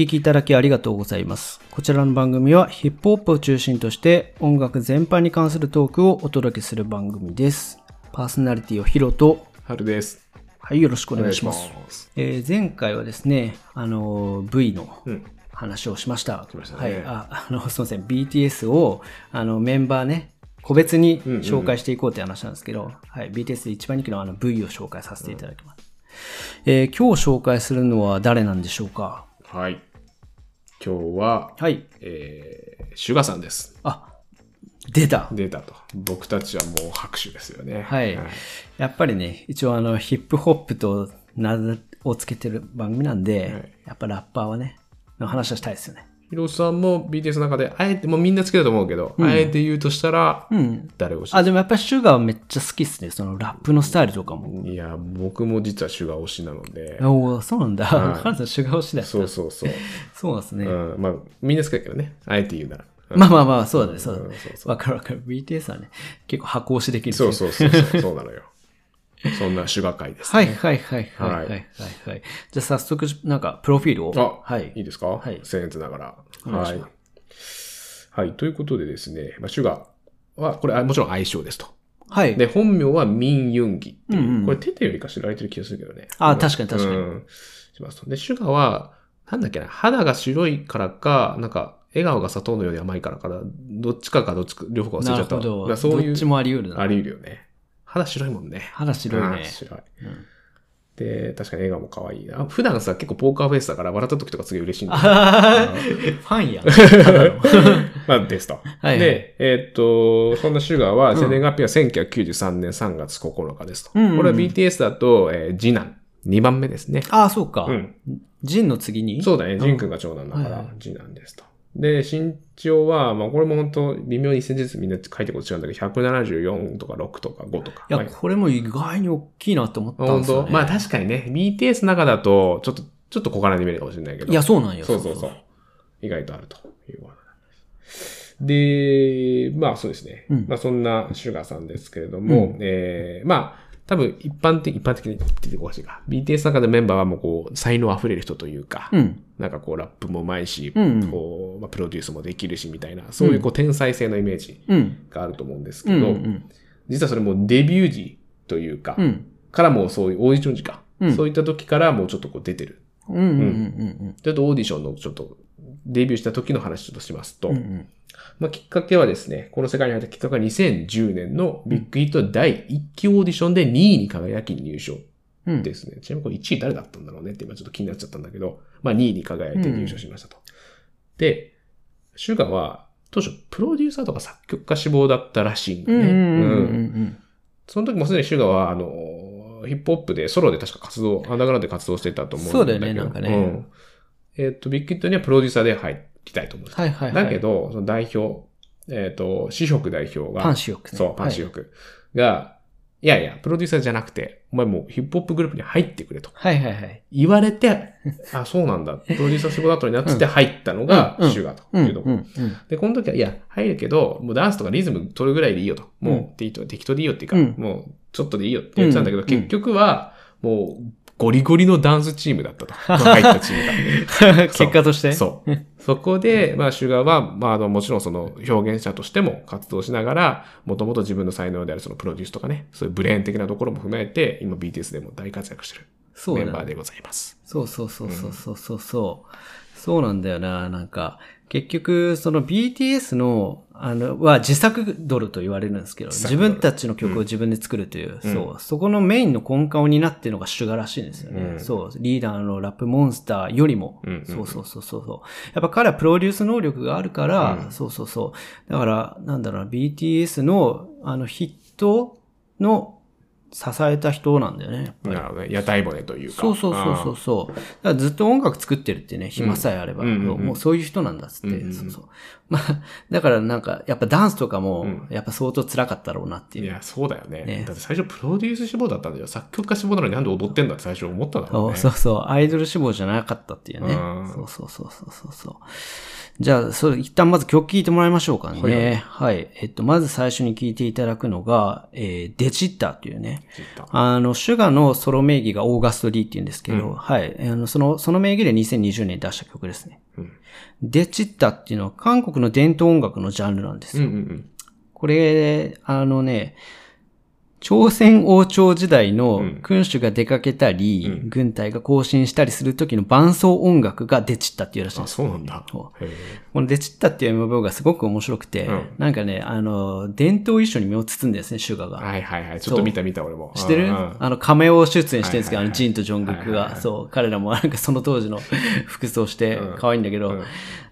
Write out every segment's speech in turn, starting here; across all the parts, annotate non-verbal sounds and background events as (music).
聞きいただきありがとうございます。こちらの番組はヒップホップを中心として音楽全般に関するトークをお届けする番組です。パーソナリティをヒロと、春です。はい、よろしくお願いします。ますえー前回はですね、あの、V のうん。話をしました。しましたねはい。あ、(laughs) あの、すみません。BTS を、あの、メンバーね、個別にうんうん紹介していこうって話なんですけど、はい。BTS で一番人気のあの V を紹介させていただきます。えー今日紹介するのは誰なんでしょうか？はい。今日は、はい。えー、シュガさんです。あ、出た。出たと。僕たちはもう拍手ですよね。はい。やっぱりね、一応あの、ヒップホップと名をつけてる番組なんで、はいやっぱラッパーはね、の話はしたいですよね。ヒロさんも BTS の中で、あえて、もうみんなつけると思うけど、あえて言うとしたら、うん。誰推しあ、でもやっぱりシュガーはめっちゃ好きっすね。そのラップのスタイルとかも。いや、僕も実はシュガ推しなので、おおそうなんだ。はいカナさんシュガー推しだった。そうそうそう。そうなんですね。うん、まあ、みんなつけるけどね。あえて言うなら。うんまあまあまあ、そうだね、そうだねんそう。そわかるわかる。BTS はね、結構箱押しできる。そうそうそうそう、そうなのよ。そんな手話会です、ね、はいはいはいはいはい、はい、はい。じゃあ早速、なんか、プロフィールを。あ、はい。いいですか？はい。僭越ながら。はい。はい。ということでですね、まあ、ガ話は、これ、もちろん愛称ですと。はい。で、本名は民ユンギう。んうん、これ、テテよりか知られてる気がするけどね。あ、確かに確かに。うん。しますで、シュガは、なんだっけな、肌が白いからか、なんか、笑顔が砂糖のように甘いからから、どっちかかどっちか、両方忘れちゃった。なるほど。そういう。どっちもあり得るな。あり得るよね。肌白いもんね。肌白いねあ。白い。うんで、確かに笑顔も可愛いな。普段さ、結構ポーカーフェイスだから、笑った時とかすげえ嬉しいんだよあー (laughs) ファンや。(laughs) まあ、ですと。はいで、えーっと、そんなシュガーは、生年月日は1993年3月9日ですと。うんこれは BTS だと、えー次男。2番目ですね。ああ、そうかう。ん。ジンの次に？そうだね。ジン君が長男だからはいはい、次男ですと。で、身長は、まあ、これも本当微妙に1センチずつみんな書いてること違うんだけど、174とか6とか5とか。いや、まあこれも意外に大きいなって思ったん本ですよ、ね。当？まあ確かにね、BTS の中だと、ちょっと、ちょっと小柄に見えるかもしれないけど。いや、そうなんよ。そうそうそう。意外とあるということです。で、まあそうですね。うんまあそんなシュガーさんですけれども、うんえー、まあ一般的、一般的、一般的に言っておかしいか。BTS の中でメンバーはもうこう、才能溢れる人というか、うん。なんかこうラップもうまいし、うんうんこう、まあ、プロデュースもできるしみたいな、そういうこう天才性のイメージうん。があると思うんですうん。けど、うん。実はそれもうデビュー時というか、うん。からもうそういうオーディション時か、うんそういった時からもうちょっとこう出てる。うん。うん。うん。ちょっとオーディションのちょっとデビューした時の話ちょっとしますと、うん。うん。まあ、きっかけはですね、この世界に入ったきっかけは2010年のビッグヒット第1期オーディションで2位に輝き入賞うん。ですね。ちなみにこれ1位誰だったんだろうねって今ちょっと気になっちゃったんだけど、まあ2位に輝いて入賞しましたと。で、シュガーは当初プロデューサーとか作曲家志望だったらしいんだうん。うね。ん。うん。ううんん。その時もすでにシュガーは、あの、ヒップホップでソロで確か活動、アンダーグラウンドで活動してたと思うんだけど。そうだよねなんかねうんえっ、と、ビッグヒットにはプロデューサーで入りたいと思うんですはいはいはい。だけど、その代表、えっ、と、シヒョク代表が、パンシヒョクね。そう、パンシヒョクが、い、やいや、プロデューサーじゃなくて、お前もうヒップホップグループに入ってくれとはいはいはい。言われて、(laughs) あ、そうなんだ、プロデューサー仕事だとになって入ったのがシュガーとうん。いうとこ。で、この時は、いや、入るけど、もうダンスとかリズム取るぐらいでいいよと。もう、うん適当適当でいいよっていうか、うんもう、ちょっとでいいよって言ってたんだけど、うん結局は、もう、ゴリゴリのダンスチームだったと。(laughs) まあ入ったチームが。(laughs) 結果として？そう。そこで、まあ、シュガーは、まあ、あの、もちろんその表現者としても活動しながら、もともと自分の才能であるそのプロデュースとかね、そういうブレーン的なところも踏まえて、今 BTS でも大活躍してる。メンバーでございます。そうそうそうそうそうそうそう。そうなんだよな。なんか、結局、その BTS の、あの、は自作ドルと言われるんですけど、自分たちの曲を自分で作るという、うん。そう、そこのメインの根幹を担ってるのがシュガーらしいんですよね。うん。そう、リーダーのラップモンスターよりも、うん。うん。そうそうそうそう。そう。やっぱ彼はプロデュース能力があるから、うん。そうそうそう。だから、なんだろうな、BTS の、あの、ヒットの支えた人なんだよね、やっぱりなるほどね。屋台骨というか。そうそうそうそうそう。だからずっと音楽作ってるってね、暇さえあれば、うんうんうんうんもうそういう人なんだっつって、うんうんうんそうそう。(laughs) まあ、だからなんか、やっぱダンスとかもうん、やっぱ相当辛かったろうなっていう。いや、そうだよね。ねだって最初プロデュース志望だったんだよ。作曲家志望なのになんで踊ってんだって最初思ったんだろそううね。そうそう。アイドル志望じゃなかったっていうね。うんそうそうそうそうそうそう。じゃあ、それ一旦まず曲聴いてもらいましょうかね。はいはいはい。えっと、まず最初に聴いていただくのが、えーデジッターっていうね、あの、シュガのソロ名義がオーガスト D って言うんですけど、うんはい。あの、その、その名義で2020年に出した曲ですね。うんデチッタっていうのは韓国の伝統音楽のジャンルなんですよ。うんうんうん。これ、あのね、朝鮮王朝時代のうん。君主が出かけたり、うん。軍隊が行進したりする時の伴奏音楽がデチッタっていうらしいんあ、です。そうなんだ。このデチッタっていう MV がすごく面白くて、うん。なんかね、あの、伝統衣装に身を包んでですね、シュガが。はいはいはい。ちょっと見た見た俺も。知ってる？うんうん。あの、カメオ出演してるんですけど、はいはいはい。あの、ジンとジョングクが。はいはいはい。そう、彼らもなんかその当時の服装してうん。可愛いんだけど、うん。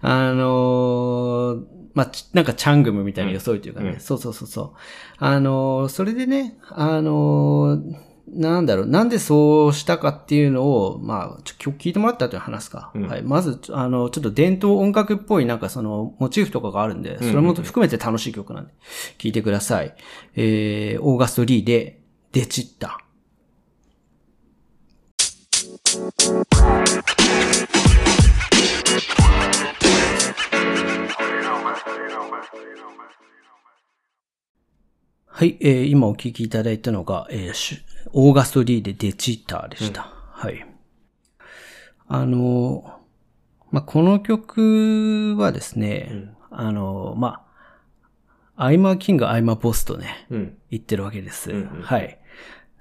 あのーまあ、ちなんかチャングムみたいな装いというかね、うんそうそうそうそう。あのーそれでね、あのーなんだろう、なんでそうしたかっていうのを、まあ、ちょ今日聞いてもらった後に話すか。うんはい。まず、あの、ちょっと伝統音楽っぽいなんかその、モチーフとかがあるんで、それも含めて楽しい曲なんで、聞いてください。えー、オーガスト・リーで、デチッタ。はい、えー今お聴きいただいたのが、えー Agust D でテチターでした。はい。あの、まあ、この曲はですね、あの、まあ、 I'm a king, I'm a boss とね、うん。言ってるわけです。うんうんはい。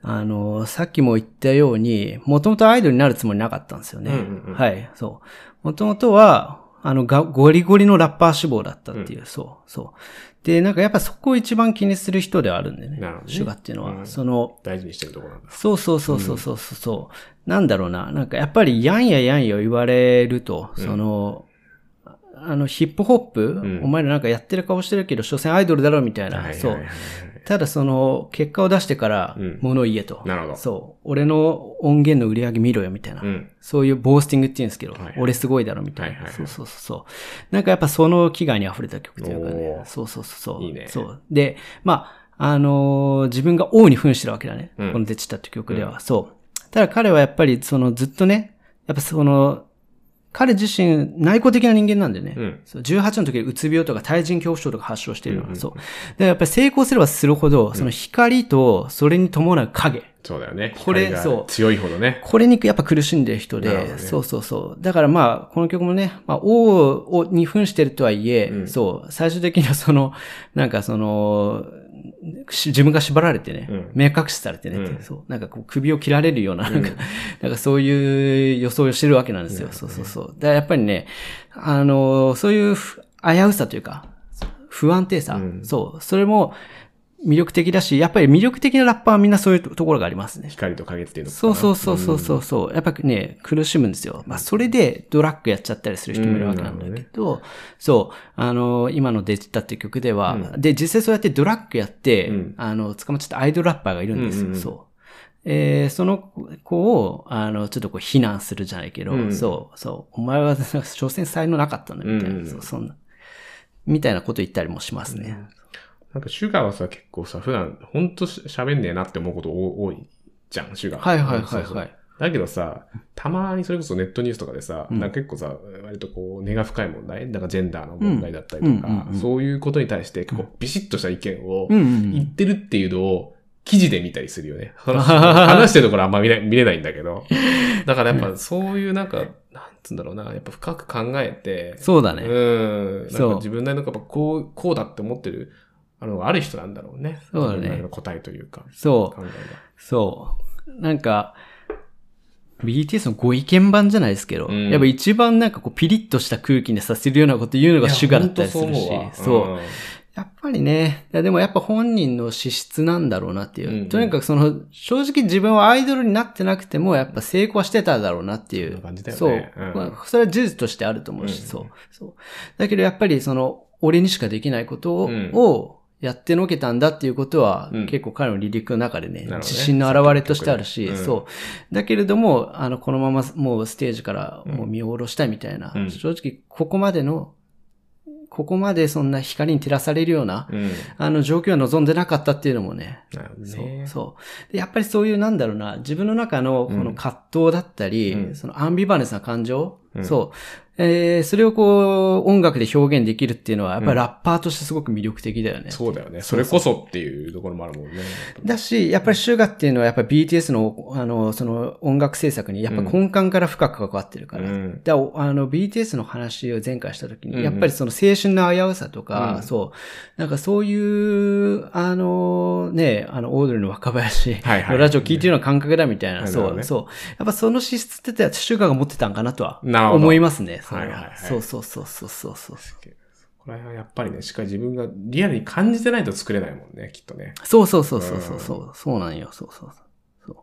あの、さっきも言ったように、もともとアイドルになるつもりなかったんですよね。うんうんうんはい、そう。もともとは、あの、がゴリゴリのラッパー志望だったっていう、そう、そう。で、なんかやっぱそこを一番気にする人ではあるんでね。なるほどねシュガっていうのは。うんその、大事にしてるところなんだ。そうそうそうそうそうそうそう、なんだろうな。なんかやっぱりやんややんや言われると、その、あの、ヒップホップ、んお前らなんかやってる顔してるけど、所詮アイドルだろみたいな。そう。ただその、結果を出してからうん、物を言えと。なるほどそう。俺の音源の売り上げ見ろよみたいな。うん。そういうボースティングって言うんですけど、俺すごいだろみたいな。そうそうそう。なんかやっぱその気概に溢れた曲というかおねー。そうそうそうそう。いいねそう。で、まあ、あのー自分が王に扮してるわけだね。うんこのデチタって曲では。そう。ただ彼はやっぱりそのずっとね、やっぱその、彼自身内向的な人間なんでね。うんそう18の時にうつ病とか対人恐怖症とか発症しているのは、そう。で、やっぱり成功すればするほど、その光とそれに伴う影。そうだよね。これそう強いほどね。これにやっぱ苦しんでる人で、ねそうそうそう。だからまあ、この曲もね、まあ、王をに扮してるとはいえ、うんそう、最終的にはその、なんかその、し自分が縛られてね、うん。目隠しされてね、うん。そう、なんかこう首を切られるような、なんか、(laughs) なんかそういう予想をしてるわけなんですよ。そうそうそう。だからやっぱりね、あの、そういうふ危うさというか、不安定さ、うん。そう、それも魅力的だし、やっぱり魅力的なラッパーはみんなそういうところがありますね。光と影っていうのそうそうそうそうそうそう。やっぱね、苦しむんですよ。まあ、それでドラッグやっちゃったりする人もいるわけなんだけど、そう、あの、今のデジタっていう曲では、で、実際そうやってドラッグやって、うん。あの、捕まっちゃったアイドルラッパーがいるんですよ。うんうんうん。そう。えーその子を、あの、ちょっとこう、非難するじゃないけど、うん。そう、そう、お前は、所詮才能なかったんだ、みたいな、うんそんな、みたいなこと言ったりもしますね。なんかシュガーはさ、結構さ、普段、ほんとし喋んねえなって思うこと多多いじゃん、シュガー。はいはいはいそうそうはい。だけどさ、たまにそれこそネットニュースとかでさ、なんか結構さ、割とこう、根が深い問題、だからジェンダーの問題だったりとか、うんうんうんうんそういうことに対して結構ビシッとした意見をうんうん言ってるっていうのを記事で見たりするよね。話 (laughs) 話してるところあんま見れ見れないんだけど。だからやっぱそういうなんか、なんつうんだろうな、やっぱ深く考えて、そうだね。うん。なんか自分なりのやっぱこう、こうだって思ってる、あの、ある人なんだろうね。そうだね答えというか、そう考。えが。そう。なんか、BTS のご意見版じゃないですけど、うんやっぱ一番なんかこうピリッとした空気にさせるようなこと言うのがシュガーだったりするし、そう思わやっぱりね、いやでもやっぱ本人の資質なんだろうなっていう。うんうんとにかくその、正直自分はアイドルになってなくても、やっぱ成功はしてただろうなっていう。そんな感じだよそう、ねうんまあそれは事実としてあると思うし、うんそう。そう。だけどやっぱりその、俺にしかできないことを、うんをやってのけたんだっていうことは、うん結構彼の離陸の中でね、自信の表れとしてあるし、うんそう。だけれども、あの、このままもうステージからもう見下ろしたいみたいな、うん正直ここまでの、ここまでそんな光に照らされるような、うん。あの状況は望んでなかったっていうのもね。なるほどそうね。そうで。やっぱりそういうなんだろうな、自分の中のこの葛藤だったり、うんそのアンビバレンスな感情、うん。そう。えー、それをこう、音楽で表現できるっていうのは、やっぱりラッパーとしてすごく魅力的だよね。そうだよね。それこそっていうところもあるもんね。だし、やっぱりシュガっていうのはやっぱり BTS の、あの、その音楽制作にやっぱ根幹から深く関わってるから。うん。だあの、BTS の話を前回した時に、うん。うんやっぱりその青春の危うさとか、うん。そう、なんかそういう、あの、ね、あの、オードリーの若林のラジオ聞いてるような感覚だみたいな、そう、そう。やっぱその資質ってシュガが持ってたんかなとは。な思いますね。それはいはいはいそうそうそうそうそうそう。これはやっぱりね、しっかり自分がリアルに感じてないと作れないもんね、きっとね。そうそうそうそうそうそう。そうなんよ。そうそう。そう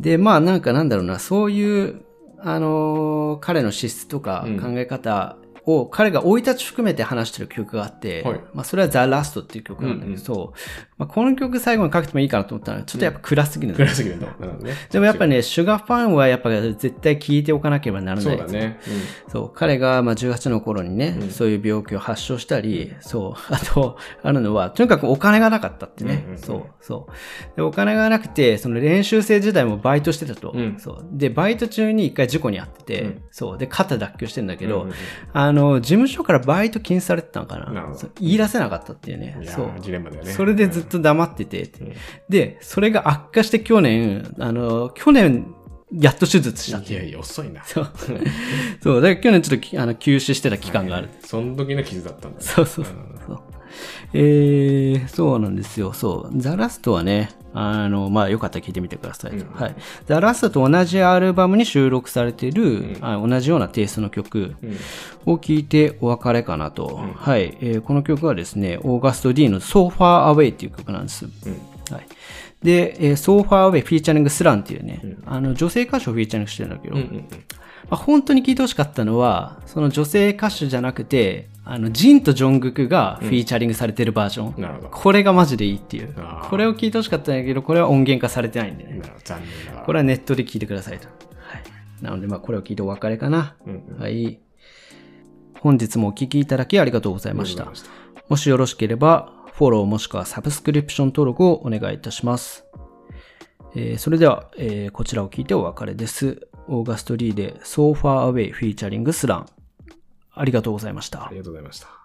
で、まあなんかなんだろうな、そういう、あのー彼の資質とかうん。考え方を、彼が生い立ち含めて話してる曲があって、はいまあそれはザ・ラストっていう曲なんだけど、うんうんまあ、この曲最後にかけてもいいかなと思ったら、ちょっとやっぱ暗すぎるんだよ暗すぎるんだ。なるほどね。でもやっぱね、シュガーファンはやっぱ絶対聴いておかなければならない。そうだね。そう、彼がまあ18の頃にね、うんそういう病気を発症したり、そう、(laughs) あと、あるのは、とにかくお金がなかったってね。うんうんうんそう、そう。で、お金がなくて、その練習生時代もバイトしてたと。うんそう。で、バイト中に一回事故に遭ってて、うんそう。で、肩脱臼してんだけど、うんうんうんあの、事務所からバイト禁止されてたのかな。言い出せなかったっていうねそう。ージレンマだよね。それでずっと黙ってて、うんで、それが悪化して去年、あの、去年、やっと手術したいやいや、遅いな。そう。そう。だから去年ちょっときあの休止してた期間がある。その時の傷だったんだね。そうそうそうそう。えー、そうなんですよ。そう。ザ・ラストはね、あの、まあ、よかったら聞いてみてください。うんはい。ザ・ラストと同じアルバムに収録されている、うんあ同じようなテイストの曲うん。を聴いてお別れかなと。んはい、えーこの曲はですね、オーガスト D の So Far Away っていう曲なんです。うん。はい。で、えー、So Far Away フィーチャリングスランっていうね、うんあの、女性歌手をフィーチャリングしてるんだけど、うん。うん。まあ、本当に聞いてほしかったのは、その女性歌手じゃなくて、あの、ジンとジョングクがフィーチャリングされてるバージョン。なるほど。これがマジでいいっていうこれを聞いてほしかったんだけど、これは音源化されてないんでね。なるほど残念だわ。これはネットで聞いてくださいと。はい。なので、まあ、これを聞いてお別れかな。うんうん。はい。本日もお聞きいただきありがとうございましたした。もしよろしければ、フォローもしくはサブスクリプション登録をお願いいたします。えーそれでは、えーこちらを聞いてお別れです。オーガストリーで So Far Away フィーチャリングスラン。ありがとうございましたあ。りがとうございました。